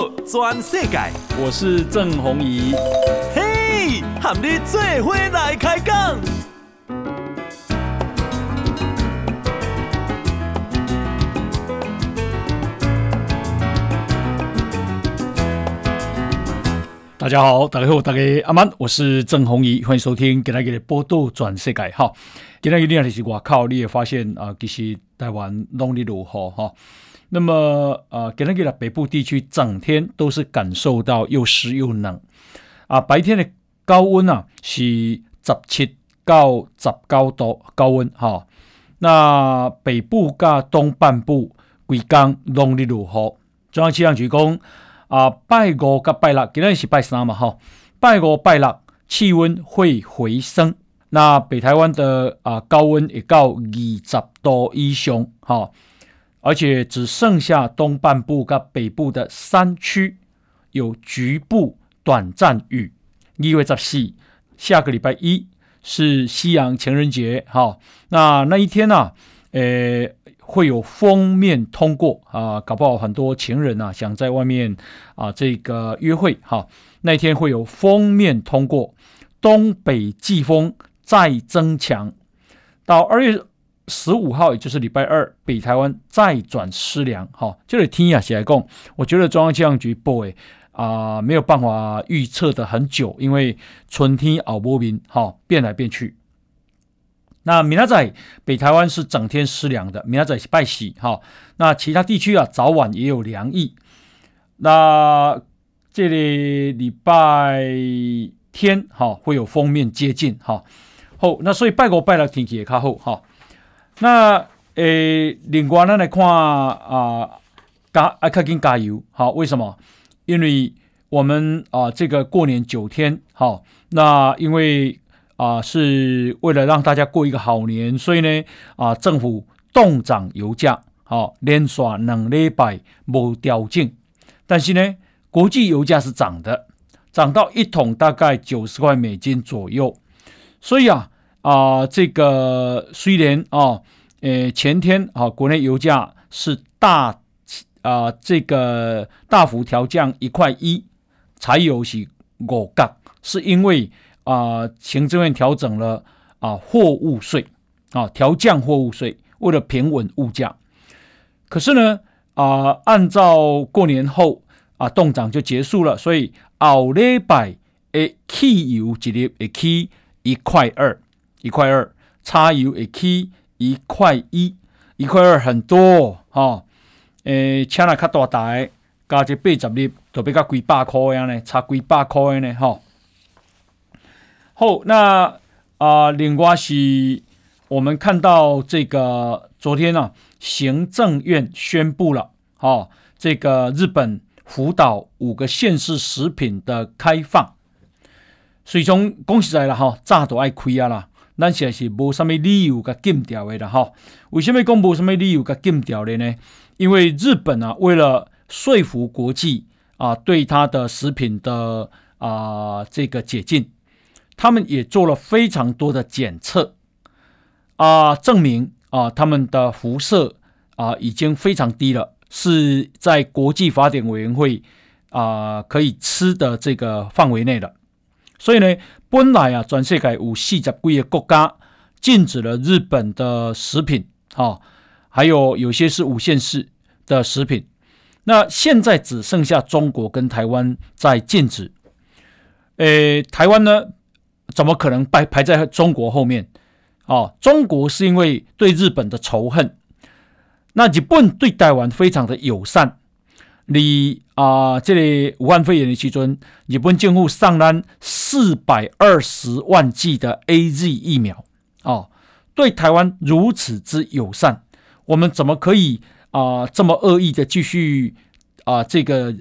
报全世界，我是郑宏仪。嘿，和你做伙来开讲。大家好，大家好，大家阿曼，我是郑宏仪，欢迎收听今天的报道全世界。哈，今天一定要是外靠，你也发现啊，其实台湾农历如何哈？那么，呃，给那个北部地区整天都是感受到又湿又冷啊。白天的高温啊是十七到十九度高温哈。那北部加东半部规工农历如何？中央气象局讲啊，拜五加拜六，今天是拜三嘛哈？拜五拜六气温会回升，那北台湾的啊高温也到二十度以上哈。而且只剩下东半部跟北部的山区有局部短暂雨，意味着是下个礼拜一是西洋情人节，哈，那那一天呢、啊，呃，会有锋面通过啊，搞不好很多情人啊想在外面啊这个约会，哈，那天会有锋面通过，东北季风再增强，到二月。十五号，也就是礼拜二，北台湾再转湿凉。哈，这里天气来讲，我觉得中央气象局 boy 啊没有办法预测的很久，因为春天熬波明，哈，变来变去。那明仔北台湾是整天湿凉的，明仔是拜喜，哈。那其他地区啊，早晚也有凉意。那这里礼拜天，哈，会有锋面接近，哈。好，那所以拜国拜了天气也较好，哈。那诶，另外呢来看啊，加爱克金加油好？为什么？因为我们啊，这个过年九天好，那因为啊，是为了让大家过一个好年，所以呢啊，政府动涨油价好，连续两礼拜无调整，但是呢，国际油价是涨的，涨到一桶大概九十块美金左右，所以啊。啊，这个虽然啊，呃，前天啊，国内油价是大啊，这个大幅调降一块一，柴油是五角，是因为啊，行政院调整了啊货物税啊，调降货物税，为了平稳物价。可是呢，啊，按照过年后啊，冻涨就结束了，所以奥礼拜诶，汽油一日会起一块二。一块二，柴油会起一块一，一块二很多哈、哦。诶，请来较大台，加一八十粒，就比较几百块样呢，差几百块呢，哈、好，那啊、另外是，我们看到这个昨天呢、行政院宣布了，哈、哦，这个日本福岛五个县市食品的开放，所以从恭喜来了哈，炸都爱亏啊啦。咱现在是无什么理由甲禁掉的了哈？为什么讲无什么理由甲禁掉的呢？因为日本啊，为了说服国际啊，对它的食品的啊这个解禁，他们也做了非常多的检测啊，证明啊他们的辐射啊已经非常低了，是在国际法典委员会啊可以吃的这个范围内的。所以呢，本来啊，全世界有四十几个国家禁止了日本的食品，哈、哦，还有有些是五县市的食品。那现在只剩下中国跟台湾在禁止。诶，台湾呢，怎么可能排排在中国后面？哦，中国是因为对日本的仇恨，那日本对台湾非常的友善。你啊、这里武汉肺炎的期间，日本政府上单四百二十万剂的 AZ 疫苗啊、哦，对台湾如此之友善，我们怎么可以啊、这么恶意的继续啊、这个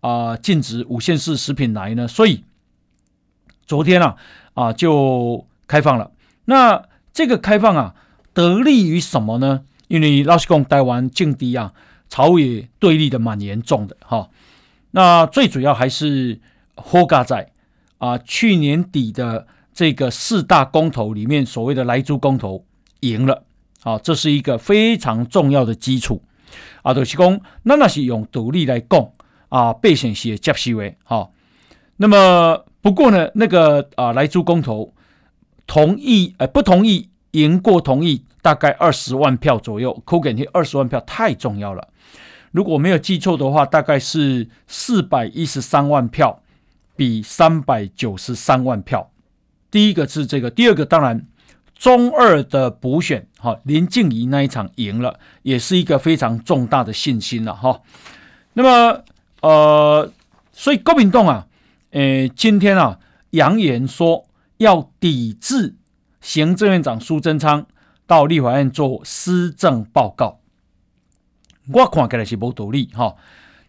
啊、禁止五线市食品来呢？所以昨天啊啊就开放了。那这个开放啊，得利于什么呢？因为老实讲，台湾境地啊。朝野对立的蛮严重的哈，那最主要还是霍嘎在啊，去年底的这个四大公投里面，所谓的莱猪公投赢了啊，这是一个非常重要的基础啊。就是讲，那那是用独立来讲啊备选些接收的哈。那么不过呢，那个啊莱猪公投同意呃不同意赢过同意大概二十万票左右，扣给你二十万票太重要了。如果没有记错的话，大概是四百一十三万票比三百九十三万票。第一个是这个，第二个当然。中二的补选，哈，林静怡那一场赢了，也是一个非常重大的信心了，哈。那么，呃，所以国民党啊，呃，今天啊，扬言说要抵制行政院长苏贞昌到立法院做施政报告。我看起来是没道理，哈。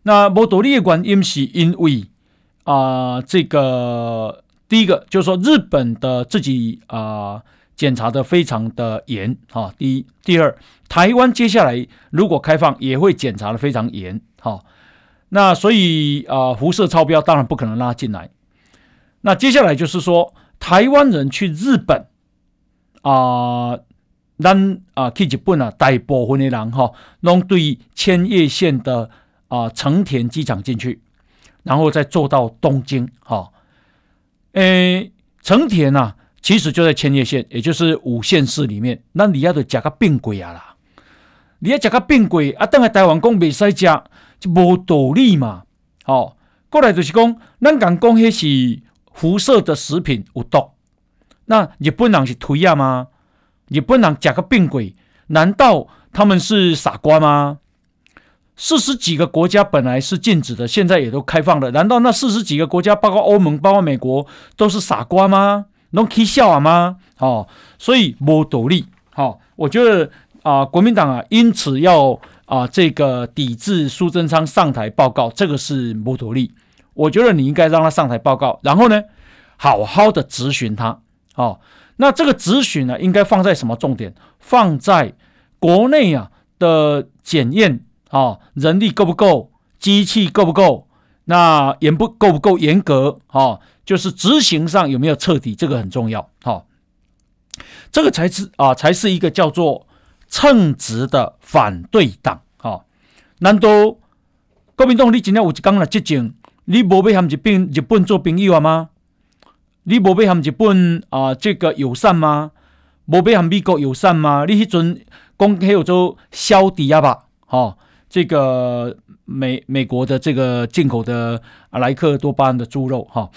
那没道理的原因是因为啊、呃，这个第一个就是说日本的自己啊。检查的非常的严哈，第一，第二，台湾接下来如果开放也会检查的非常严哈，那所以啊，辐射超标当然不可能拉进来。那接下来就是说，台湾人去日本啊，咱啊去日本啊，大部分的人哈，拢对千叶县的啊成田机场进去，然后再坐到东京哈，诶，成田呐。其实就在千叶县，也就是五县市里面。那你要的加个病鬼啊啦，你要加个病鬼啊，等下台湾讲未使食，就无道理嘛。哦，过来就是讲，咱讲讲迄是辐射的食品有毒，那日本人是推啊吗？日本人加个病鬼，难道他们是傻瓜吗？四十几个国家本来是禁止的，现在也都开放了，难道那四十几个国家，包括欧盟、包括美国，都是傻瓜吗？能起笑啊吗？哦，所以没道理。好、我觉得啊、呃，国民党啊，因此要啊、呃、这个抵制苏贞昌上台报告，这个是没道理。我觉得你应该让他上台报告，然后呢，好好的质询他。哦，那这个质询呢，应该放在什么重点？放在国内啊的检验啊，人力够不够，机器够不够，那严不够不够严格啊？就是执行上有没有彻底，这个很重要。好，这个才是啊，才是一个叫做称职的反对党。好，难道国民党你今天有一讲了激进，你无要和日本日本做朋友吗？你无要和日本啊这个友善吗？无要和美国友善吗？你迄阵讲还有做消抵押吧？好，这个美美国的这个进口的阿莱克多巴胺的猪肉哈。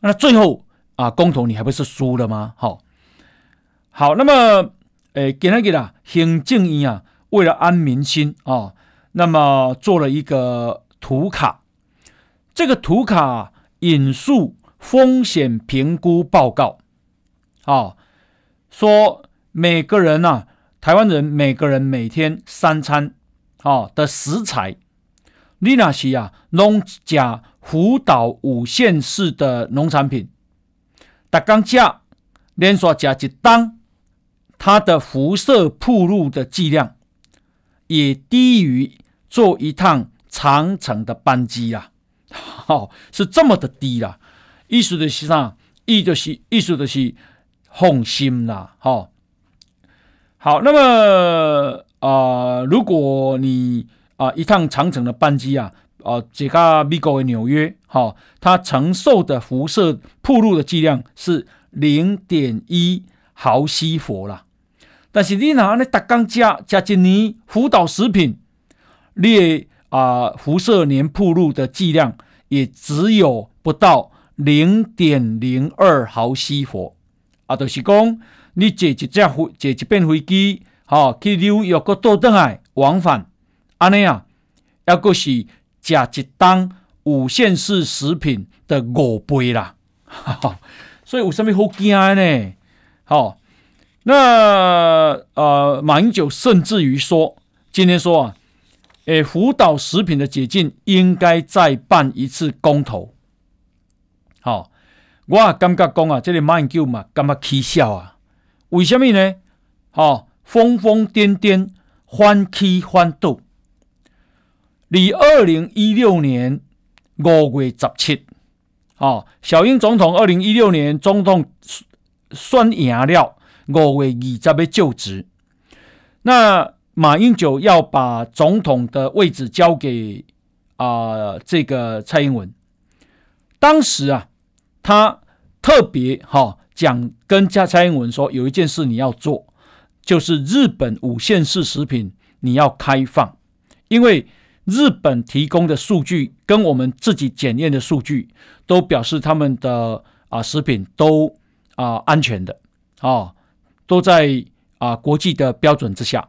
那最后啊，公投你还不是输了吗？好，好，那么，诶、给他给他，行政院啊，为了安民心啊，那么做了一个图卡，这个图卡引述风险评估报告，啊，说每个人呐、啊，台湾人每个人每天三餐啊的食材，你那是啊，农家。福岛五县市的农产品，大刚价连锁加一当，它的辐射铺路的剂量也低于坐一趟长程的班机啊！好、是这么的低啦。意思的是啥？意就是意思的是放心啦。好、好，那么啊、呃，如果你啊、呃、一趟长城的班机啊。哦，这个美国的纽约，哈、哦，它承受的辐射铺路的剂量是零点一毫西弗啦。但是你拿那大钢加加一年福岛食品，你啊辐射年铺路的剂量也只有不到零点零二毫西弗。啊，就是讲你坐一架飞坐一班飞机，哈、哦，去纽约个倒转来往返，安尼啊，抑个是。加一档五线市食品的五倍啦，哈 所以有什么好惊呢？好，那呃，马英九甚至于说，今天说啊，诶，福岛食品的解禁应该再办一次公投。好，我也感觉讲啊，这个马英九嘛，感觉起笑啊？为什么呢？好，疯疯癫癫，欢起欢斗。离二零一六年五月十七，哦，小英总统二零一六年总统选赢了，五月二十要就职。那马英九要把总统的位置交给啊、这个蔡英文，当时啊，他特别哈讲跟加蔡英文说，有一件事你要做，就是日本五线式食品你要开放，因为日本提供的数据跟我们自己检验的数据都表示他们的啊食品都啊安全的啊，都在啊国际的标准之下，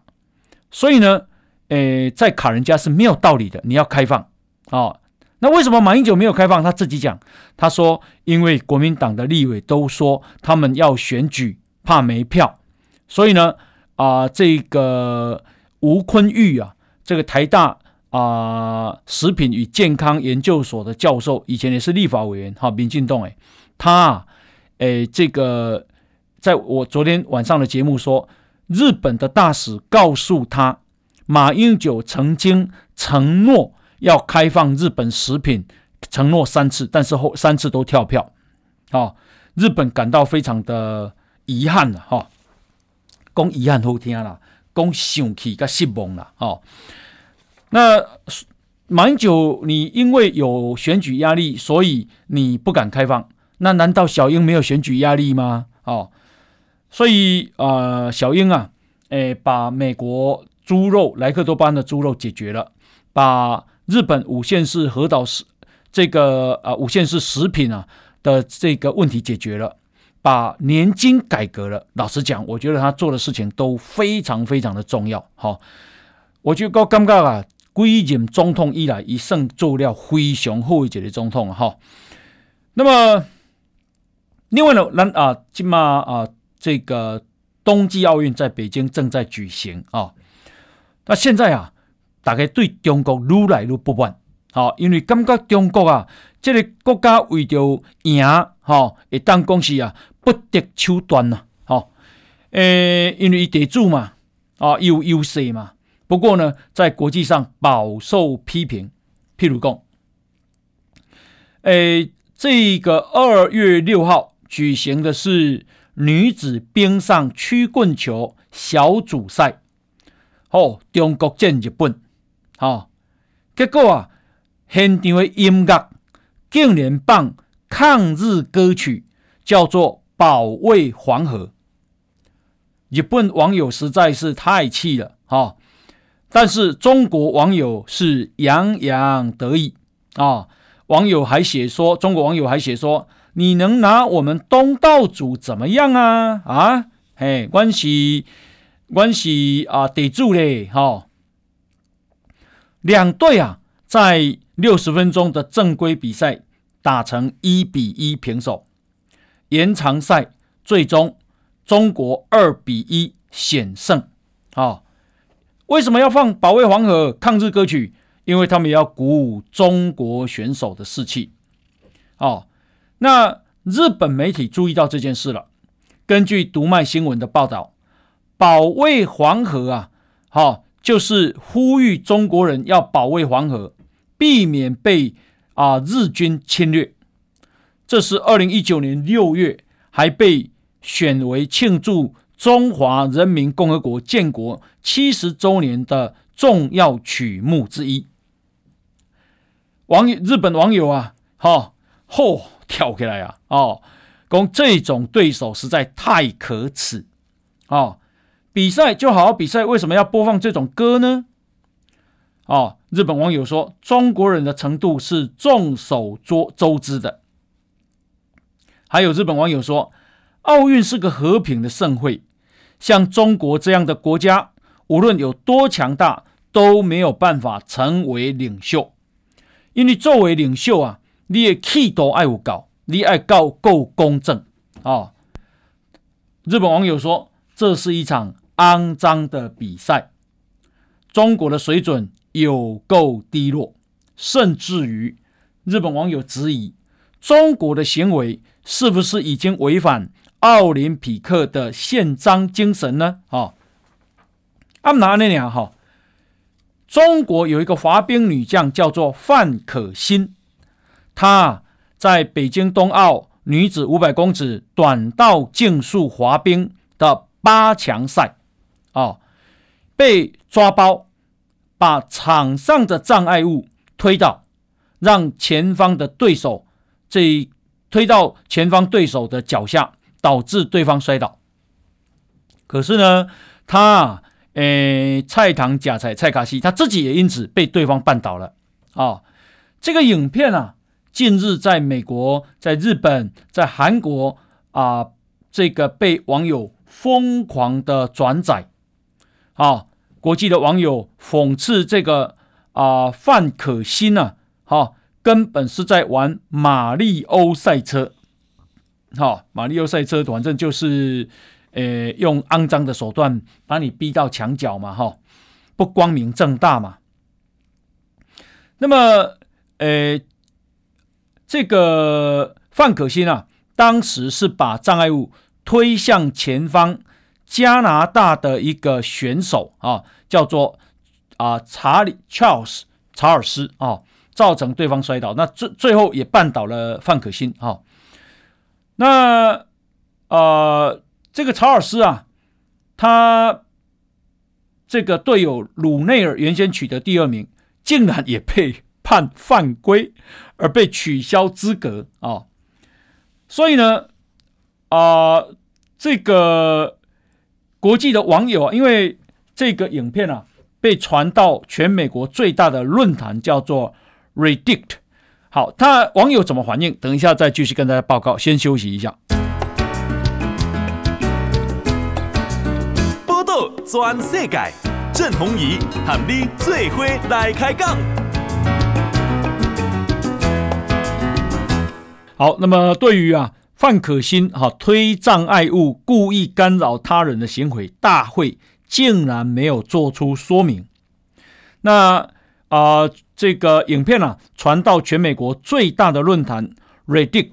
所以呢。诶，在卡人家是没有道理的。你要开放哦，那为什么马英九没有开放？他自己讲，他说因为国民党的立委都说他们要选举，怕没票，所以呢，啊、这个吴坤玉啊，这个台大啊、食品与健康研究所的教授，以前也是立法委员，哈、民进党诶，他啊诶，这个在我昨天晚上的节目说，日本的大使告诉他。马英九曾经承诺要开放日本食品，承诺三次，但是后三次都跳票，哦，日本感到非常的遗憾了，哈、哦，讲遗憾好听啦，讲生气跟失望了，哦，那马英九，你因为有选举压力，所以你不敢开放，那难道小英没有选举压力吗？哦，所以、呃，小英啊，诶，把美国。猪肉莱克多巴胺的猪肉解决了，把日本五县市核岛食这个啊五县市食品啊的这个问题解决了，把年金改革了。老实讲，我觉得他做的事情都非常非常的重要。好，我觉得刚刚啊，归任总统以来，一生做了非常好一的总统哈。那么，另外呢，那啊，今嘛啊，这个冬季奥运在北京正在举行啊。那现在啊，大家对中国越来越不满，好，因为感觉中国啊，这个国家为了赢，哈，会当讲是啊，不择手段呐，好，诶，因为地主嘛，啊，有优势嘛。不过呢，在国际上饱受批评，譬如讲，诶，这个二月六号举行的是女子冰上曲棍球小组赛。哦，中国战日本，好、结果啊，现场的音乐竟然放抗日歌曲，叫做《保卫黄河》。日本网友实在是太气了，哈、哦！但是中国网友是洋洋得意啊、哦！网友还写说，中国网友还写说，你能拿我们东道主怎么样啊？啊，嘿，关系。关系啊，得住嘞，哈、哦！两队啊，在六十分钟的正规比赛打成一比一平手，延长赛最终中国二比一险胜。啊、哦，为什么要放《保卫黄河》抗日歌曲？因为他们要鼓舞中国选手的士气。哦，那日本媒体注意到这件事了，根据读卖新闻的报道。保卫黄河啊，好，就是呼吁中国人要保卫黄河，避免被啊日军侵略。这是二零一九年六月还被选为庆祝中华人民共和国建国七十周年的重要曲目之一。网友日本网友啊，哈，嚯，跳起来啊，哦，讲这种对手实在太可耻，哦。比赛就好好比赛，为什么要播放这种歌呢？哦，日本网友说，中国人的程度是众所周知的。还有日本网友说，奥运是个和平的盛会，像中国这样的国家，无论有多强大，都没有办法成为领袖，因为作为领袖啊，你也气度爱有搞，你爱够够公正啊、哦。日本网友说，这是一场。肮脏的比赛，中国的水准有够低落，甚至于日本网友质疑中国的行为是不是已经违反奥林匹克的宪章精神呢？啊，按哪那样哈？中国有一个滑冰女将叫做范可新，她在北京冬奥女子五百公尺短道竞速滑冰的八强赛。哦，被抓包，把场上的障碍物推到，让前方的对手这推到前方对手的脚下，导致对方摔倒。可是呢，他诶，菜堂假菜蔡卡西他自己也因此被对方绊倒了啊、这个影片啊，近日在美国、在日本、在韩国啊、这个被网友疯狂的转载啊、国际的网友讽刺这个啊、范可新呢、啊，哈、根本是在玩马里欧赛车。好、马里欧赛车反正就是。呃，用肮脏的手段把你逼到墙角嘛，哈，不光明正大嘛。那么，呃，这个范可新啊，当时是把障碍物推向前方加拿大的一个选手啊，叫做啊查理 Charles 查尔斯啊，造成对方摔倒，那最最后也绊倒了范可新啊。那啊。呃这个查尔斯啊，他这个队友鲁内尔原先取得第二名，竟然也被判犯规而被取消资格啊！所以呢，啊、这个国际的网友啊，因为这个影片啊被传到全美国最大的论坛，叫做 Reddit。好，他网友怎么反应？等一下再继续跟大家报告。先休息一下。全世界，郑鸿仪和你做伙来开讲。好，那么对于啊范可新哈推障碍物故意干扰他人的行为，大会竟然没有做出说明。那啊、这个影片啊传到全美国最大的论坛 Reddit，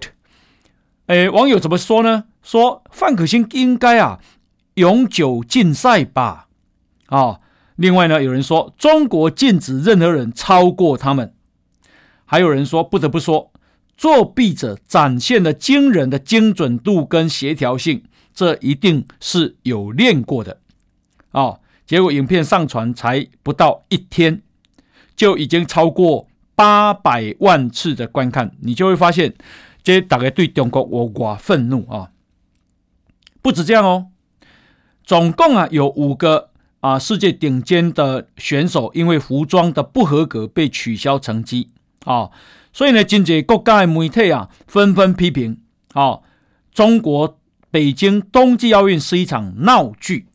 哎，网友怎么说呢？说范可新应该啊。永久禁赛吧！啊、另外呢，有人说中国禁止任何人超过他们，还有人说不得不说，作弊者展现了惊人的精准度跟协调性，这一定是有练过的啊、哦！结果影片上传才不到一天，就已经超过八百万次的观看，你就会发现，这大概对中国我寡愤怒啊！不止这样哦。总共啊有五个啊世界顶尖的选手因为服装的不合格被取消成绩啊，所以呢，今届国家的媒体啊纷纷批评啊，中国北京冬季奥运是一场闹剧。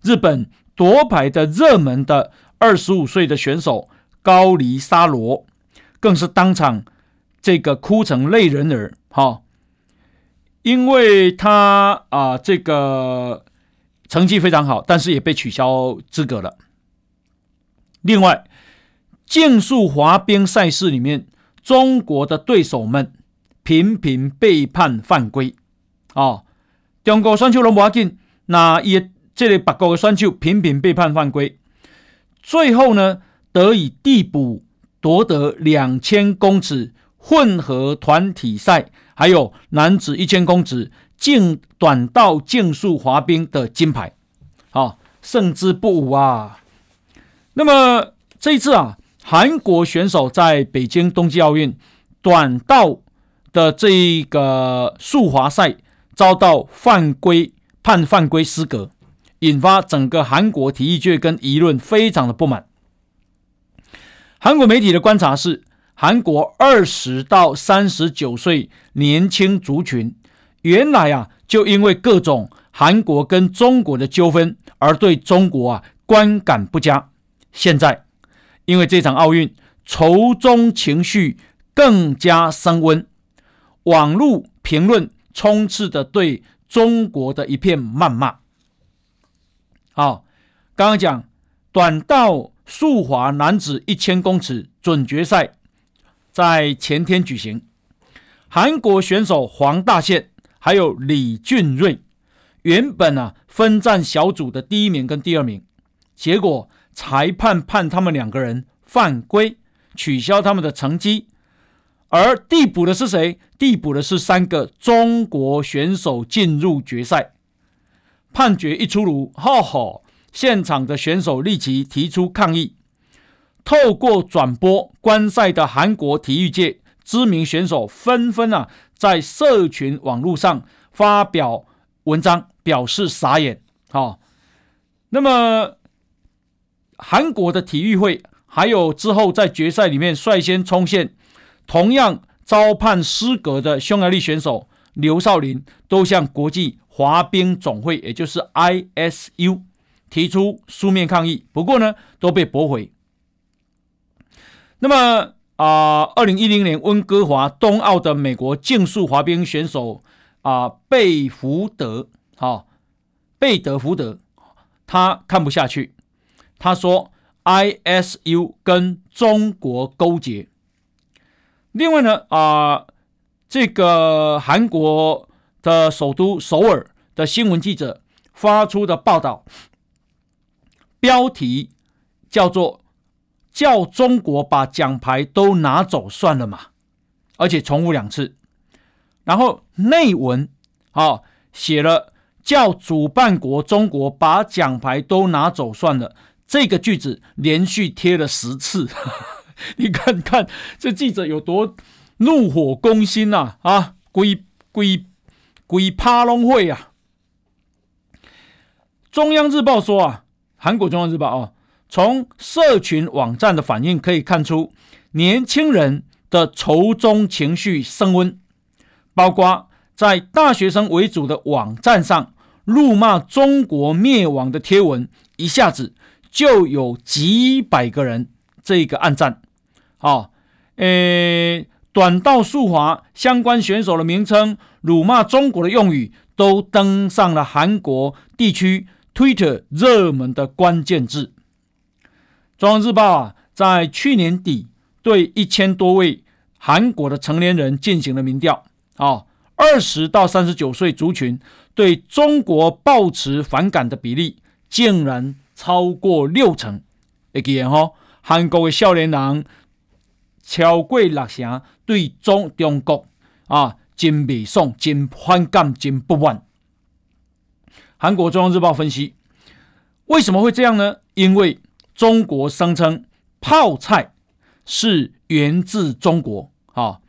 日本夺牌的热门的二十五岁的选手高梨沙罗更是当场这个哭成泪人儿哈，因为他啊这个。成绩非常好，但是也被取消资格了。另外，竞速滑冰赛事里面，中国的对手们频频被判犯规啊、哦！中国选手拢无要紧，那也这里八国的选手频频被判犯规，最后呢得以递补，夺得两千公尺混合团体赛，还有男子一千公尺。竞短道竞速滑冰的金牌，好胜之不武啊！那么这一次啊，韩国选手在北京冬季奥运短道的这一个速滑赛遭到犯规，判犯规失格，引发整个韩国体育界跟舆论非常的不满。韩国媒体的观察是，韩国二十到三十九岁年轻族群。原来啊，就因为各种韩国跟中国的纠纷而对中国啊观感不佳。现在因为这场奥运，仇中情绪更加升温，网络评论充斥着对中国的一片谩骂。好，刚刚讲短道速滑男子一千公尺准决赛在前天举行，韩国选手黄大宪。还有李俊瑞，原本啊分占小组的第一名跟第二名，结果裁判判他们两个人犯规，取消他们的成绩，而递补的是谁？递补的是三个中国选手进入决赛。判决一出炉，哈哈，现场的选手立即提出抗议，透过转播观赛的韩国体育界知名选手纷纷啊，在社群网络上发表文章，表示傻眼。好、那么韩国的体育会还有之后在决赛里面率先冲线，同样遭判失格的匈牙利选手刘少林，都向国际滑冰总会，也就是 ISU 提出书面抗议，不过呢，都被驳回。那么啊，二零一零年温哥华冬奥的美国竞速滑冰选手啊，贝福德，好、哦，贝德福德，他看不下去，他说 ISU 跟中国勾结。另外呢，啊，这个韩国的首都首尔的新闻记者发出的报道，标题叫做。叫中国把奖牌都拿走算了嘛，而且重复两次，然后内文啊写了叫主办国中国把奖牌都拿走算了，这个句子连续贴了十次，你看看这记者有多怒火攻心呐啊，啊，鬼鬼鬼趴龙会啊！中央日报说啊，韩国中央日报啊。从社群网站的反应可以看出，年轻人的仇中情绪升温，包括在大学生为主的网站上，辱骂中国灭亡的贴文，一下子就有几百个人这个暗赞。好，诶，短道速滑相关选手的名称，辱骂中国的用语，都登上了韩国地区 Twitter 热门的关键字。中央日报啊，在去年底对一千多位韩国的成年人进行了民调啊，二十到三十九岁族群对中国抱持反感的比例竟然超过六成。会记得哈，韩国的少年人超过六成对中中国啊，真不爽、真反感、真不满。韩国中央日报分析，为什么会这样呢？因为中国声称泡菜是源自中国，啊，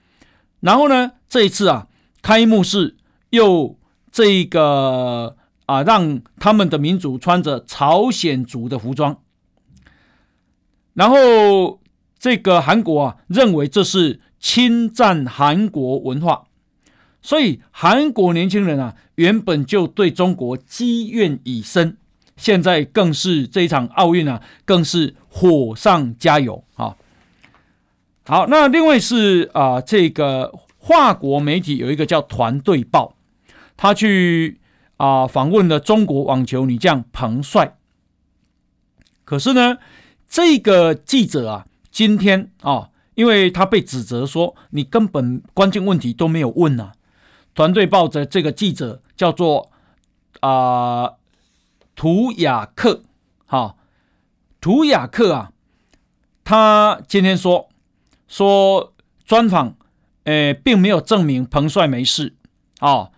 然后呢，这一次啊，开幕式又这个啊，让他们的民族穿着朝鲜族的服装，然后这个韩国啊，认为这是侵占韩国文化，所以韩国年轻人啊，原本就对中国积怨已深。现在更是这一场奥运啊，更是火上加油啊！好，那另外是啊、这个华国媒体有一个叫《团队报》，他去啊、访问了中国网球女将彭帅。可是呢，这个记者啊，今天啊，因为他被指责说你根本关键问题都没有问呐、啊，《团队报》的这个记者叫做啊。图雅克，好，图雅克啊，他今天说说专访，诶，并没有证明彭帅没事啊，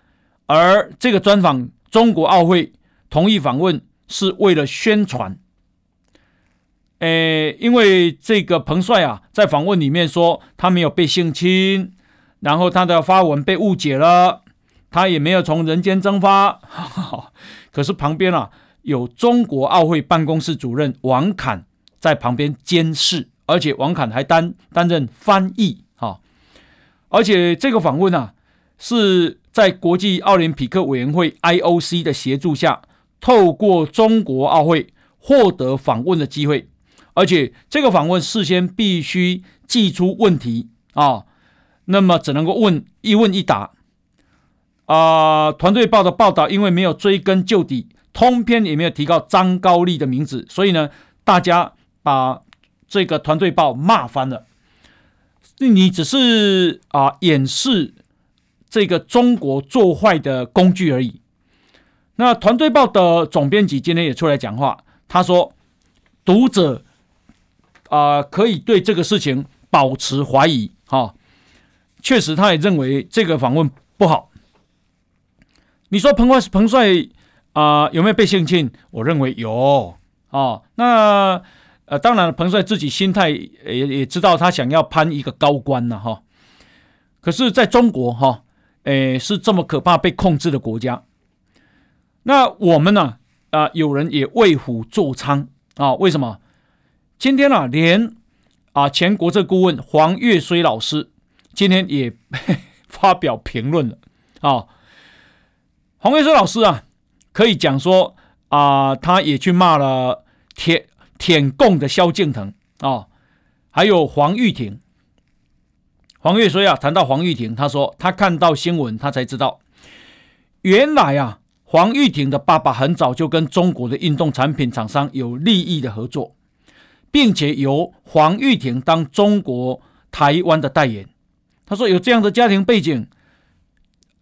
而这个专访中国奥会同意访问是为了宣传，诶，因为这个彭帅啊，在访问里面说他没有被性侵，然后他的发文被误解了，他也没有从人间蒸发，可是旁边啊。有中国奥会办公室主任王侃在旁边监视，而且王侃还担担任翻译，哈，而且这个访问啊，是在国际奥林匹克委员会 IOC 的协助下，透过中国奥会获得访问的机会，而且这个访问事先必须寄出问题啊，那么只能够问一问一答，啊，团队报的报道因为没有追根究底。通篇也没有提到张高丽的名字，所以呢，大家把这个团队报骂翻了。你只是啊掩饰这个中国做坏的工具而已。那团队报的总编辑今天也出来讲话，他说读者啊可以对这个事情保持怀疑。哈，确实他也认为这个访问不好。你说彭帅彭帅。啊、有没有被性侵？我认为有啊、哦。那呃，当然彭帅自己心态也也知道他想要攀一个高官了哈。可是在中国哈，诶是这么可怕被控制的国家，那我们呢啊，有人也为虎作伥啊？为什么？今天啊，连啊前国策顾问黄岳虽老师今天也 发表评论了啊。黄岳虽老师啊，可以讲说啊，他也去骂了舔舔共的萧敬腾啊，还有黄玉婷。黄越绥啊，谈到黄玉婷，他说他看到新闻，他才知道，原来啊，黄玉婷的爸爸很早就跟中国的运动产品厂商有利益的合作，并且由黄玉婷当中国台湾的代言。他说有这样的家庭背景。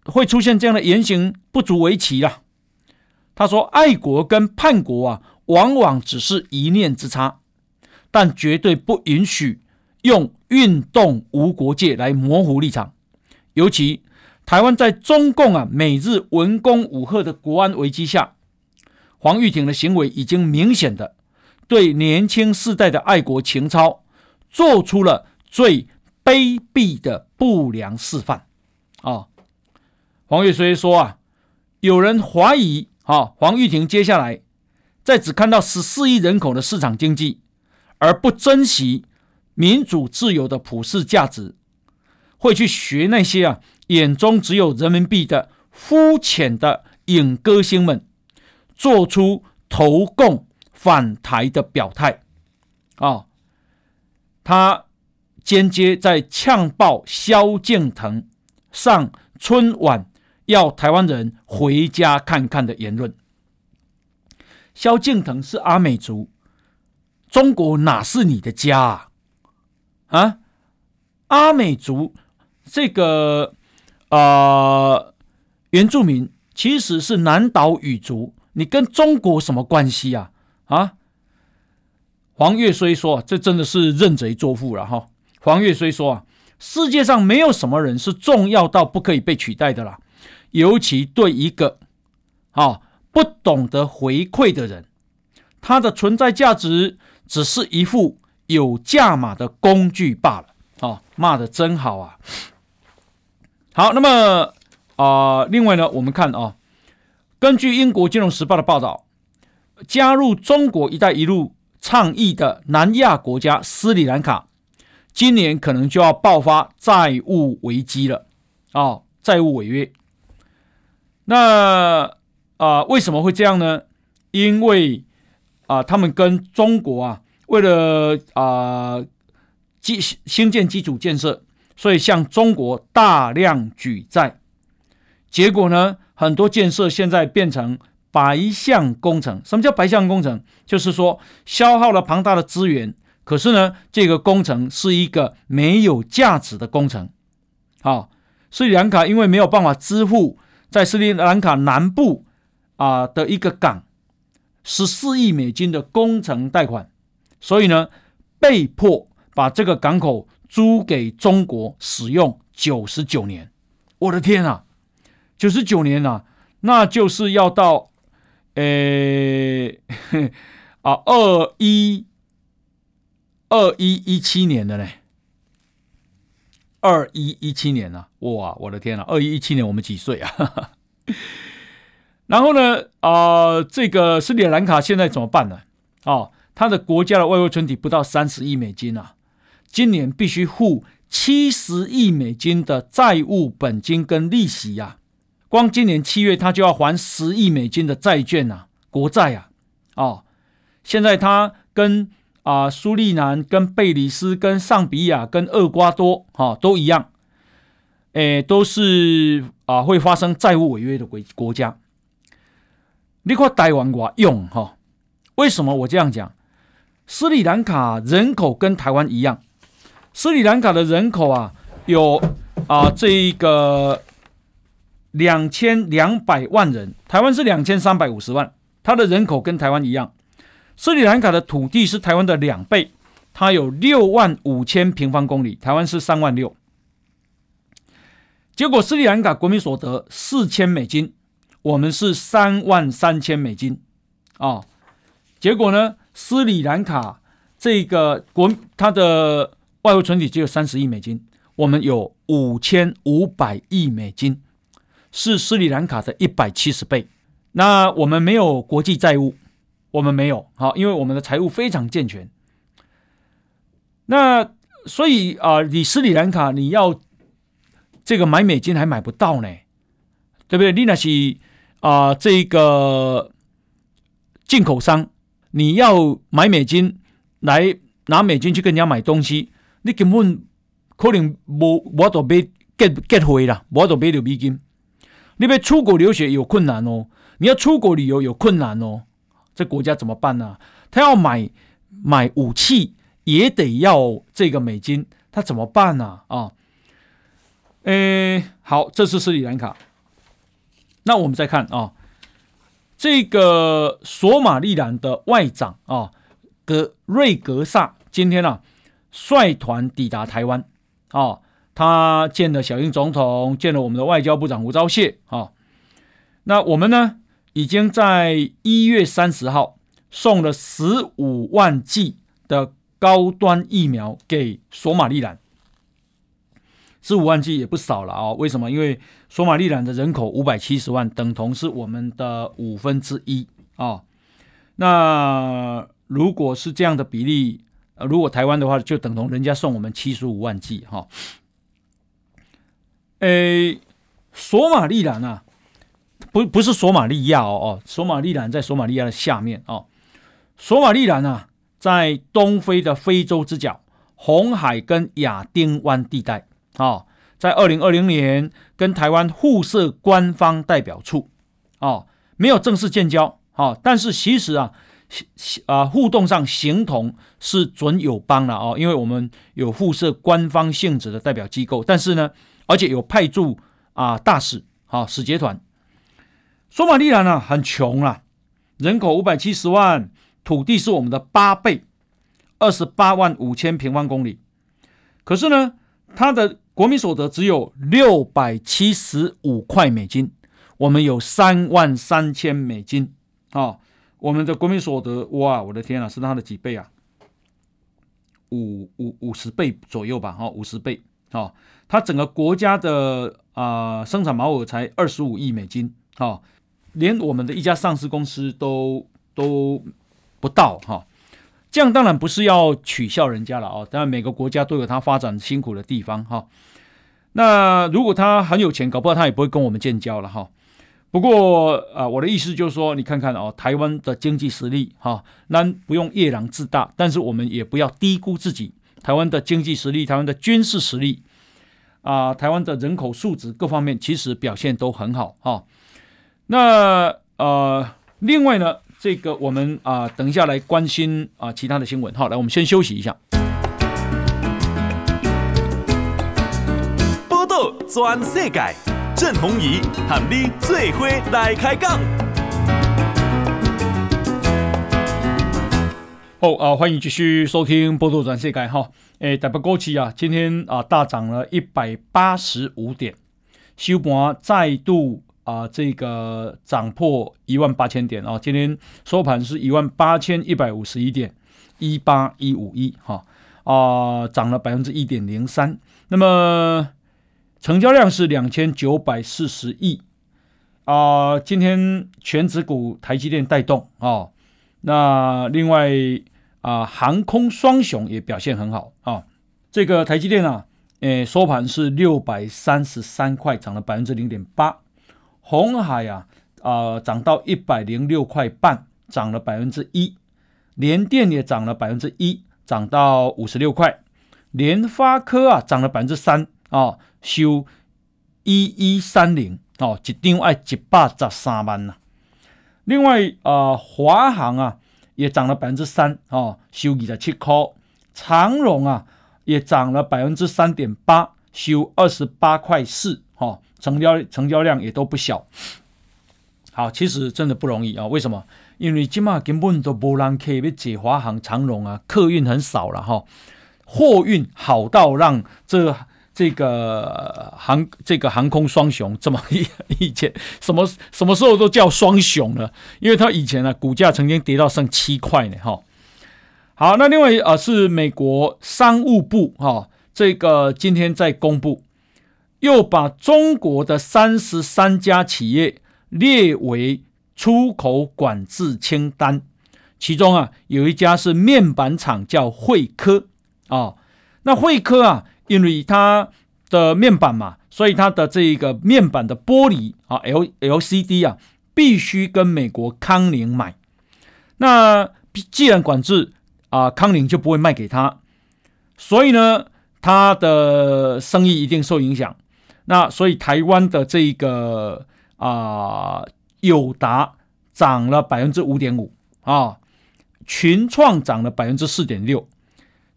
会出现这样的言行，不足为奇了。他说：“爱国跟叛国啊，往往只是一念之差，但绝对不允许用运动无国界来模糊立场。尤其台湾在中共啊每日文攻武吓的国安危机下，黄玉婷的行为已经明显的对年轻世代的爱国情操做出了最卑鄙的不良示范啊！”黄玉虽说啊，有人怀疑啊，黄玉婷接下来在只看到十四亿人口的市场经济，而不珍惜民主自由的普世价值，会去学那些啊眼中只有人民币的肤浅的影歌星们，做出投共反台的表态啊，他间接在呛爆萧敬腾上春晚。要台湾人回家看看的言论。萧敬腾是阿美族，中国哪是你的家啊？啊，阿美族这个啊、原住民其实是南岛语族，你跟中国什么关系啊？啊，黄岳虽说，这真的是认贼作父了哈。黄岳虽说啊，世界上没有什么人是重要到不可以被取代的啦。尤其对一个啊不懂得回馈的人，他的存在价值只是一副有价码的工具罢了。啊，骂的真好啊！好，那么啊，另外呢，我们看啊，根据英国金融时报的报道，加入中国“一带一路”倡议的南亚国家斯里兰卡，今年可能就要爆发债务危机了啊，债务违约。那啊、为什么会这样呢？因为啊、他们跟中国啊，为了啊基兴建基础建设，所以向中国大量举债。结果呢，很多建设现在变成白项工程。什么叫白项工程？就是说消耗了庞大的资源，可是呢，这个工程是一个没有价值的工程。好，斯里兰卡因为没有办法支付。在斯里兰卡南部啊的一个港，十四亿美金的工程贷款，所以呢，被迫把这个港口租给中国使用九十九年。我的天啊，九十九年啊，那就是要到，诶，啊，二一二一一七年的嘞。二一一七年呢、啊？哇，我的天啊！二一一七年我们几岁啊？然后呢？啊、这个斯里兰卡现在怎么办呢？哦，他的国家的外汇存底不到三十亿美金啊，今年必须付七十亿美金的债务本金跟利息呀、啊。光今年七月他就要还十亿美金的债券啊，国债啊。哦，现在他跟。啊，苏利南跟贝里斯、跟尚比亚、跟厄瓜多，哈、都一样，诶，都是啊会发生债务违约的国国家。你看台湾我用哈？为什么我这样讲？斯里兰卡人口跟台湾一样，斯里兰卡的人口啊有啊这一个两千两百万人，台湾是两千三百五十万，它的人口跟台湾一样。斯里兰卡的土地是台湾的两倍，它有六万五千平方公里，台湾是三万六。结果斯里兰卡国民所得四千美金，我们是三万三千美金啊。结果呢，斯里兰卡这个国它的外汇存底只有三十亿美金，我们有五千五百亿美金，是斯里兰卡的一百七十倍。那我们没有国际债务，我们没有好，因为我们的财务非常健全。那所以啊、你斯里兰卡你要这个买美金还买不到呢，对不对？你那是啊、这个进口商，你要买美金来拿美金去跟人家买东西，你根本可能无无都买结结汇啦，无都买到美金。你要出国留学有困难哦，你要出国旅游有困难哦，这国家怎么办呢、啊？他要买买武器。也得要这个美金，他怎么办呢？啊，诶，好，这是斯里兰卡。那我们再看啊，这个索马利兰的外长啊，格瑞格萨今天啊率团抵达台湾啊，他见了小英总统，见了我们的外交部长吴钊燮啊。那我们呢，已经在一月三十号送了十五万剂的。高端疫苗给索马利兰，十五万剂也不少了啊、哦！为什么？因为索马利兰的人口五百七十万，等同是我们的五分之一啊、哦。那如果是这样的比例，呃，如果台湾的话，就等同人家送我们七十五万剂哈。诶、索马利兰啊，不不是索马利亚哦哦，索马利兰在索马利亚的下面哦，索马利兰啊。在东非的非洲之角，红海跟亚丁湾地带啊，在二零二零年跟台湾互设官方代表处啊，没有正式建交啊，但是其实啊，啊互动上形同是准友邦了啊，因为我们有互设官方性质的代表机构，但是呢，而且有派驻啊大使啊使节团。索马利兰呢很穷啊，人口五百七十万。土地是我们的八倍，二十八万五千平方公里。可是呢，它的国民所得只有六百七十五块美金，我们有三万三千美金啊、哦！我们的国民所得，哇，我的天啊，是它的几倍啊？五五五十倍左右吧？哈、哦，五十倍啊、哦！它整个国家的啊、生产毛额才二十五亿美金啊、哦，连我们的一家上市公司都都。不到哈，这样当然不是要取笑人家了哦。当然每个国家都有他发展辛苦的地方哈。那如果他很有钱，搞不好他也不会跟我们建交了哈。不过啊，我的意思就是说，你看看哦，台湾的经济实力哈，那不用夜郎自大，但是我们也不要低估自己。台湾的经济实力，台湾的军事实力啊，台湾的人口素质各方面其实表现都很好哈。那呃，另外呢？这个我们啊、呃，等一下来关心啊其他的新闻。好，来我们先休息一下。报道全世界，郑弘仪喊你最伙来开讲。好啊，欢迎继续收听报道全世界哈。诶，台北股市啊，今天啊大涨了一百八十五点，收盘再度。啊，这个涨破一万八千点啊！今天收盘是一万八千一百五十一点，一八一五一哈啊，涨了百分之一点零三。那么成交量是两千九百四十亿啊。今天全指股台积电带动啊，那另外啊，航空双雄也表现很好啊。这个台积电啊，诶，收盘是六百三十三块，涨了百分之零点八。红海啊，呃，涨到一百零六块半，涨了百分之一。联电也涨了百分之一，涨到五十六块。联发科啊，涨了百分之三啊，收一一三零哦，一张爱一百十三万呐。另外啊，华、航啊也涨了百分之三哦，收二十七块。长荣啊也涨了百分之三点八，收二十八块四。成交成交量也都不小。好，其实真的不容易啊。为什么？因为今嘛根本都无人可以解华航、长荣啊，客运很少了哈。货运好到让这这个航这个航空双雄这么以以前什么什么时候都叫双雄了？因为它以前呢、啊、股价曾经跌到剩七块呢哈。好，那另外啊是美国商务部哈、这个今天在公布，又把中国的三十三家企业列为出口管制清单，其中啊有一家是面板厂叫惠科啊、那惠科啊，因为它的面板嘛，所以它的这个面板的玻璃啊 L LCD 啊，必须跟美国康宁买。那既然管制啊，康宁就不会卖给他，所以呢，他的生意一定受影响。那所以台湾的这个啊友达涨了百分之五点五啊，群创涨了百分之四点六，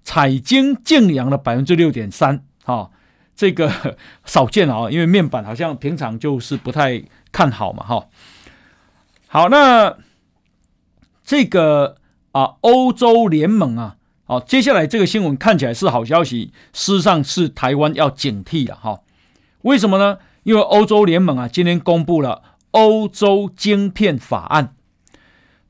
彩晶劲扬了百分之六点三啊，这个 少见啊，因为面板好像平常就是不太看好嘛哈、好，那。这个啊，欧洲联盟啊，好，接下来这个新闻看起来是好消息，事实上是台湾要警惕了哈。为什么呢？因为欧洲联盟啊，今天公布了欧洲晶片法案，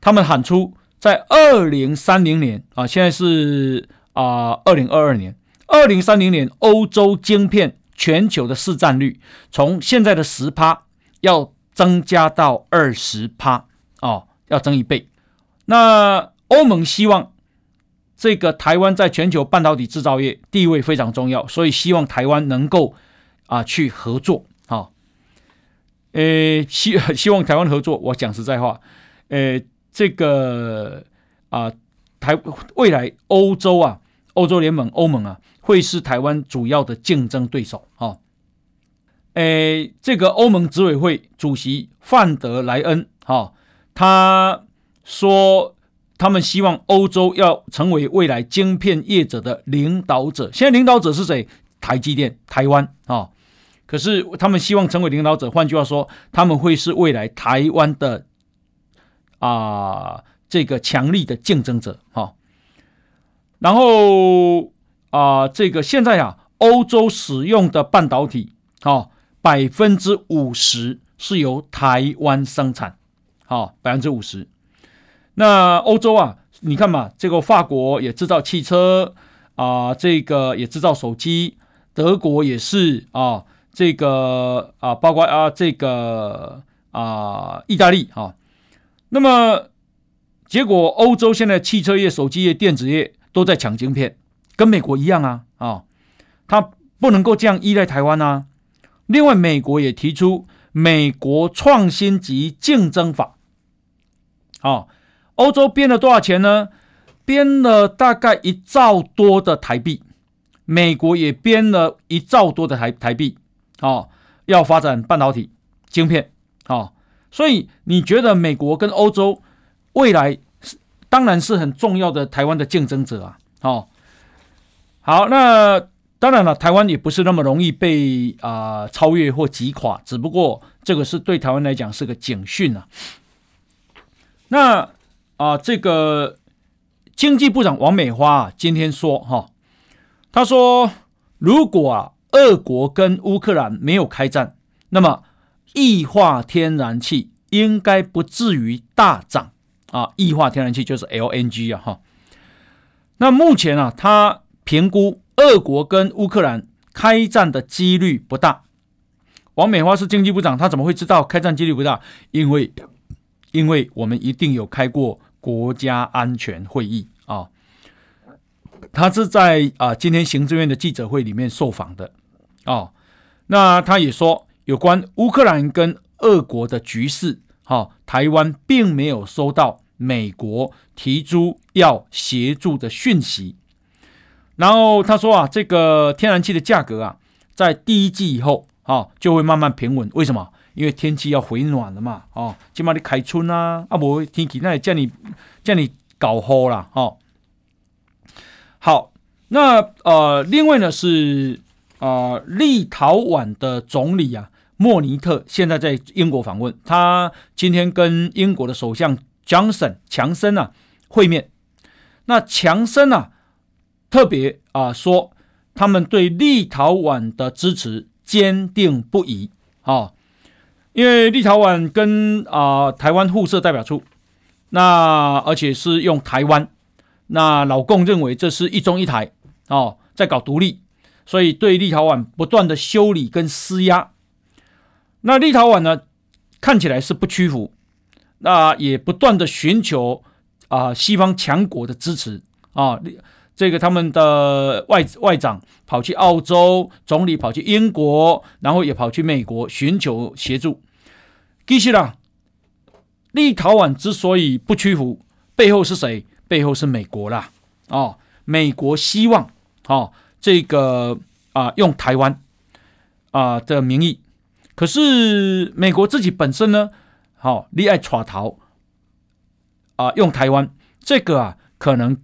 他们喊出在二零三零年啊，现在是啊二零二二年，二零三零年欧洲晶片全球的市占率从现在的十趴要增加到二十趴哦，要增一倍。那欧盟希望这个台湾在全球半导体制造业地位非常重要，所以希望台湾能够啊去合作啊，呃希 希望台湾合作。我讲实在话，呃这个啊台未来欧洲啊欧洲联盟欧盟啊会是台湾主要的竞争对手啊。诶这个欧盟执委会主席范德莱恩哈他。说他们希望欧洲要成为未来晶片业者的领导者。现在领导者是谁？台积电、台湾啊、哦。可是他们希望成为领导者，换句话说，他们会是未来台湾的啊、这个强力的竞争者哈、哦。然后啊、这个现在啊，欧洲使用的半导体啊，百分之五十是由台湾生产，好，百分之五十。那欧洲啊，你看嘛，这个法国也制造汽车啊、这个也制造手机，德国也是啊，这个啊，包括啊，这个啊，意大利啊。那么结果，欧洲现在汽车业、手机业、电子业都在抢晶片，跟美国一样啊啊，它不能够这样依赖台湾啊。另外，美国也提出美国创新及竞争法，啊。欧洲编了多少钱呢？编了大概一兆多的台币，美国也编了一兆多的台台币，哦，要发展半导体晶片，哦，所以你觉得美国跟欧洲未来当然是很重要的台湾的竞争者啊，哦，好，那当然了，台湾也不是那么容易被啊、超越或击垮，只不过这个是对台湾来讲是个警讯啊，那。啊，这个经济部长王美花啊，今天说哈，他说如果啊，俄国跟乌克兰没有开战，那么液化天然气应该不至于大涨啊。液化天然气就是 LNG 啊哈。那目前啊，他评估俄国跟乌克兰开战的几率不大。王美花是经济部长，他怎么会知道开战几率不大？因为因为我们一定有开过。国家安全会议，他是在啊今天行政院的记者会里面受访的哦。那他也说，有关乌克兰跟俄国的局势，哈，台湾并没有收到美国提出要协助的讯息。然后他说啊，这个天然气的价格啊，在第一季以后啊就会慢慢平稳。为什么？因为天气要回暖了嘛，哦，起码你开春啊，啊不天气那也叫你叫你搞好了，哦。好，那呃，另外呢是呃，立陶宛的总理啊，莫尼特现在在英国访问，他今天跟英国的首相 Johnson 强森啊会面。那强森啊特别啊、说，他们对立陶宛的支持坚定不移，啊、哦。因为立陶宛跟啊、台湾互设代表处，那而且是用台湾，那老共认为这是一中一台哦，在搞独立，所以对立陶宛不断的修理跟施压。那立陶宛呢，看起来是不屈服，那也不断的寻求啊、西方强国的支持啊。这个他们的外外长跑去澳洲，总理跑去英国，然后也跑去美国寻求协助。其实啦，立陶宛之所以不屈服，背后是谁？背后是美国啦。哦，美国希望哦这个啊、用台湾啊、的名义，可是美国自己本身呢，好、哦，你爱耍逃啊用台湾这个啊可能。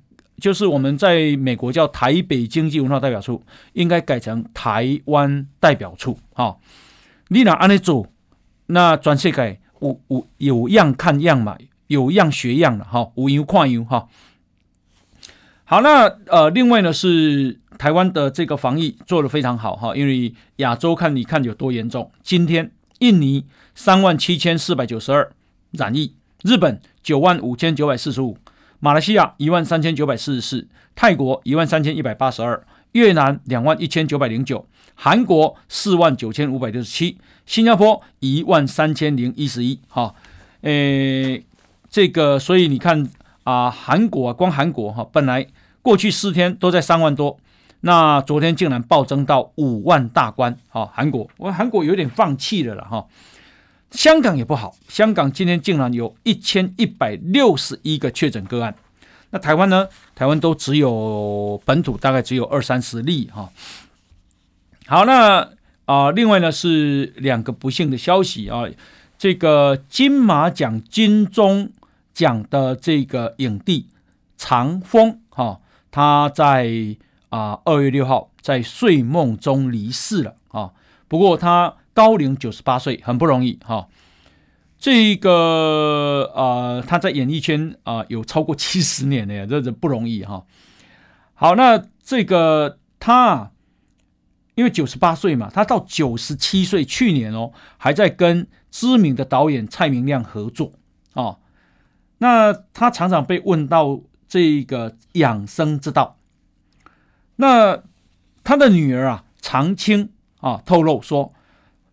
就是我们在美国叫台北经济文化代表处，应该改成台湾代表处。哈，你哪安尼做？那全世界有有有样看样嘛，有样学样的哈，有样看样哈。好，那呃，另外呢是台湾的这个防疫做得非常好哈，因为亚洲看你看有多严重。今天印尼三万七千四百九十二染疫，日本九万五千九百四十五。马来西亚一万三千九百四十四，泰国一万三千一百八十二，越南两万一千九百零九，韩国四万九千五百六十七，新加坡一万三千零一十一。哈，诶，这个，所以你看啊，韩国啊，光韩国哈，本来过去四天都在三万多，那昨天竟然暴增到五万大关。啊，韩国，我韩国有点放弃了了哈。香港也不好，香港今天竟然有一千一百六十一个确诊个案。那台湾呢？台湾都只有本土大概只有二三十例哈。好，那啊、另外呢是两个不幸的消息啊。这个金马奖金钟奖的这个影帝长风哈，他在啊二月六号在睡梦中离世了啊。不过他。高龄九十八岁，很不容易哈。这个呃，他在演艺圈啊、有超过七十年了，这这不容易哈。好，那这个他因为九十八岁嘛，他到九十七岁，去年哦还在跟知名的导演蔡明亮合作哦。那他常常被问到这个养生之道。那他的女儿啊常青啊透露说。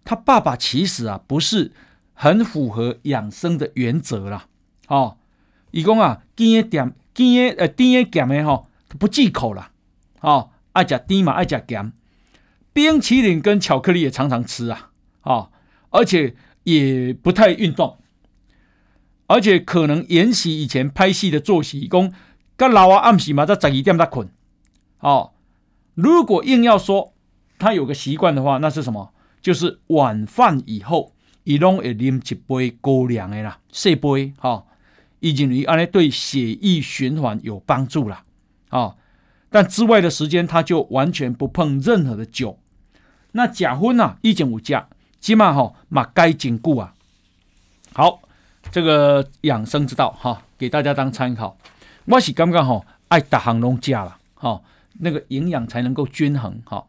他爸爸其实啊不是很符合养生的原则啦，哦，伊讲啊，甜的点，甜的呃甜的咸的吼，不忌口啦，哦，爱食甜嘛，爱食咸，冰淇淋跟巧克力也常常吃啊，哦，而且也不太运动，而且可能沿袭以前拍戏的作息，讲跟老啊暗时嘛在十二点才困，哦，如果硬要说他有个习惯的话，那是什么？就是晚饭以后，伊拢会啉一杯高粱的啦，细杯哈，伊认为安尼对血液循环有帮助啦，啊，但之外的时间他就完全不碰任何的酒。那食薰啊，以前有食，起码哈嘛该坚固啊。好，这个养生之道哈，给大家当参考。我是感觉哈，爱大行龙架了哈，那个营养才能够均衡哈。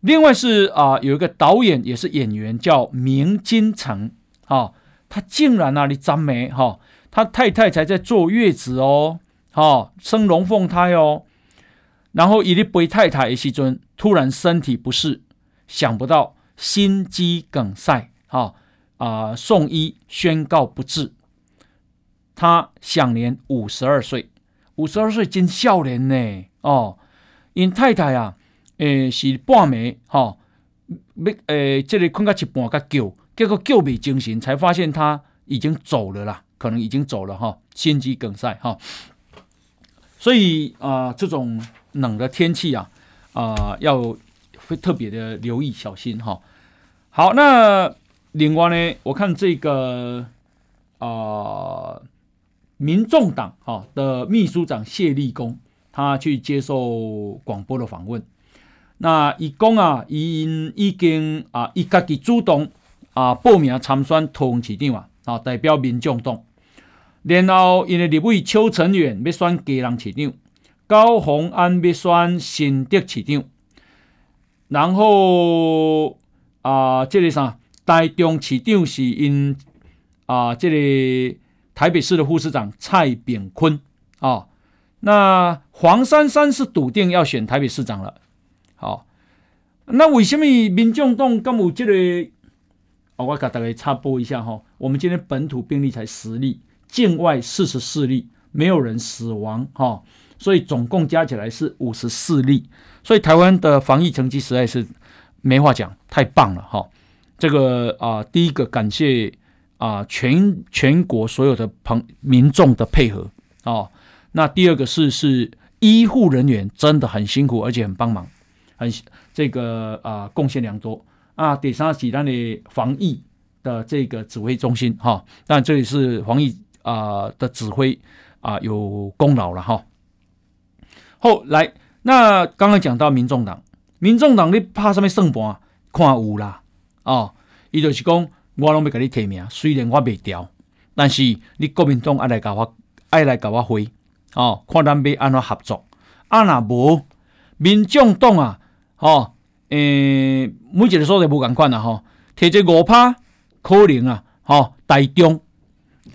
另外是啊、呃，有一个导演也是演员叫明金城啊，他竟然那里沾霉哈，他太太才在坐月子哦，哈、哦，生龙凤胎哦，然后一粒背太太的时阵，突然身体不适，想不到心肌梗塞哈啊、送医宣告不治，他享年五十二岁，五十二岁真少年呢哦，因太太啊。诶，是半暝哈，要诶，这里困到一半，甲叫，结果叫没精神，才发现他已经走了啦，可能已经走了哈，心肌梗塞哈。所以啊、这种冷的天气啊，啊、要会特别的留意小心哈。好，那另外呢，我看这个啊、民众党哈的秘书长谢立功，他去接受广播的访问。那伊讲啊，伊已经啊，伊家己主动啊报名参选桃园市长啊，啊代表民众党。然后因为立委邱成远要选基隆市长，高虹安要选新竹市长，然后啊，这个啥台中市长是因啊，这个台北市的副市长蔡炳坤啊，那黄珊珊是笃定要选台北市长了。好，那为什么民众党敢有这个？哦，我给大家插播一下哈，我们今天本土病例才十例，境外四十四例，没有人死亡哈，所以总共加起来是五十四例。所以台湾的防疫成绩实在是没话讲，太棒了哈。这个啊、第一个感谢啊、全全国所有的朋民众的配合、哦。那第二个是是医护人员真的很辛苦，而且很帮忙，很这个啊贡献良多啊。第三是咱的防疫的这个指挥中心哈、哦，但这里是防疫啊、的指挥啊、有功劳了哈。后来那刚刚讲到民众党，民众党你怕什么胜盘？看有啦。哦，伊就是讲，我拢要甲你提名，虽然我未调，但是你国民党爱来甲我，爱来甲我会，哦，看咱要安怎合作。啊，若无民众党啊，哦，诶、每一个所在无共款啦，吼，摕这五趴可能啊，吼、哦，台中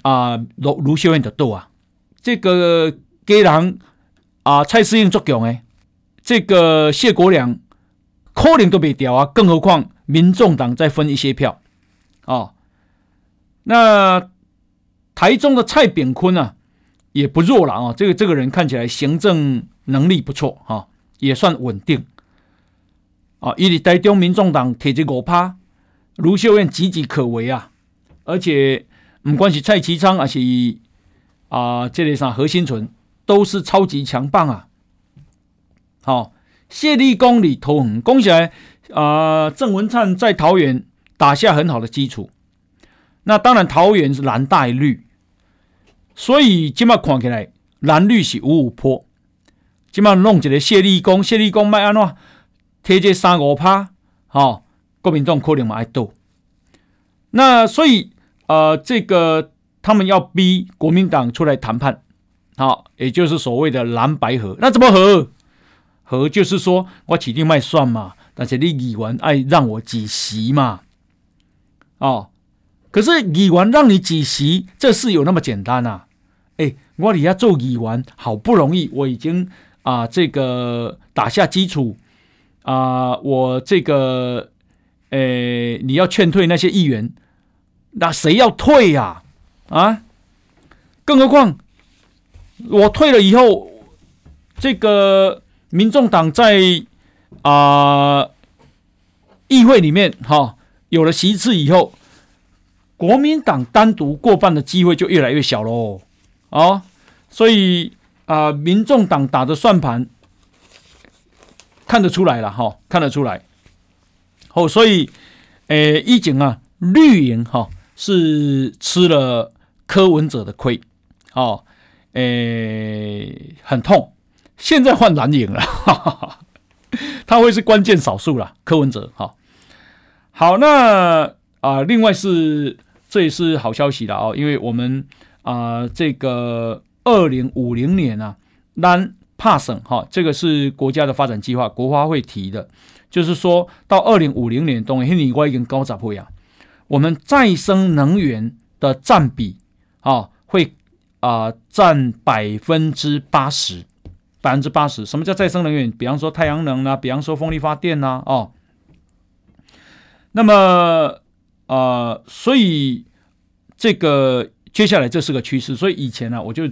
啊，卢卢秀燕就倒啊，这个家人啊，蔡适应足强诶，这个谢国梁可能都未调啊，更何况。民众党再分一些票，哦，那台中的蔡炳坤啊，也不弱了啊、哦。这个这个人看起来行政能力不错哈、哦，也算稳定啊。伊、哦、哩台中民众党铁这五趴，卢秀燕岌岌可危啊。而且唔管是蔡其昌还是啊，这里上何新存都是超级强棒啊。好、哦，谢立功里头，恭喜来。啊，郑、文灿在桃园打下很好的基础。那当然，桃园是蓝带绿，所以今麦看起来蓝绿是五五坡。今麦弄一个谢立功，谢立功卖安怎贴这三五趴，好、哦，国民党可能嘛爱斗。那所以呃，这个他们要逼国民党出来谈判，好、也就是所谓的蓝白合。那怎么合？合就是说我起定卖算嘛。但是你议员爱让我几席嘛？哦，可是议员让你几席，这事有那么简单啊？哎，我底下做议员好不容易，我已经啊这个打下基础啊，我这个诶，你要劝退那些议员，那谁要退呀？啊，啊，更何况我退了以后，这个民众党在。啊、议会里面哈、哦、有了席次以后，国民党单独过半的机会就越来越小喽，哦，所以啊、民众党打的算盘看得出来了哈、哦，看得出来，哦，所以，诶，以前啊，绿营哈、哦、是吃了柯文哲的亏，哦，诶，很痛，现在换蓝营了。哈哈哈。他会是关键少数了，柯文哲。好，好，那啊、另外是这也是好消息了哦，因为我们啊、呃，这个二零五零年啊，南帕省哈，这个是国家的发展计划，国发会提的，就是说到二零五零年，东西你我已经高十倍啊，我们再生能源的占比啊，会啊占百分之八十。百分之八十，什么叫再生能源？比方说太阳能啊，比方说风力发电呐，哦，那么啊、呃，所以这个接下来这是个趋势。所以以前呢、我就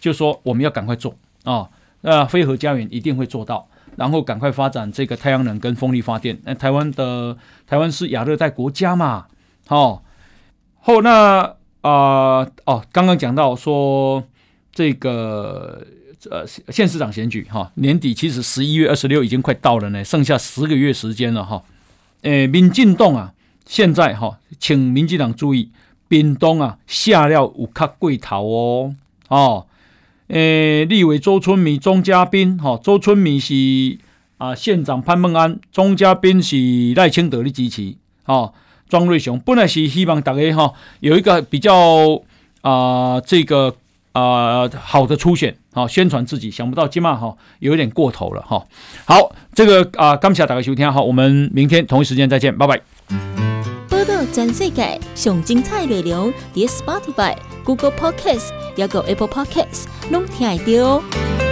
就说我们要赶快做啊，那飞核家园一定会做到，然后赶快发展这个太阳能跟风力发电。那台湾的台湾是亚热带国家嘛，哦，后那啊哦，刚刚讲到说这个。呃，县市长选举哈，年底其实十一月二十六已经快到了呢，剩下十个月时间了哈。诶，民进党啊，现在哈，请民进党注意，屏东啊下料有卡贵头哦哦。诶，立委周春米、钟嘉宾哈，周春米是啊县长潘孟安，钟嘉宾是赖清德的支持哦。庄瑞雄本来是希望大家哈有一个比较啊这个。啊、好的出选，哦、宣传自己，想不到今晚哈有点过头了哈、哦。好，这个啊，刚下打个休听，哈，我们明天同一时间再见，拜拜。波道全世界上精彩内容，点 Spotify、Google Podcast，还有 Apple Podcast，拢听得到。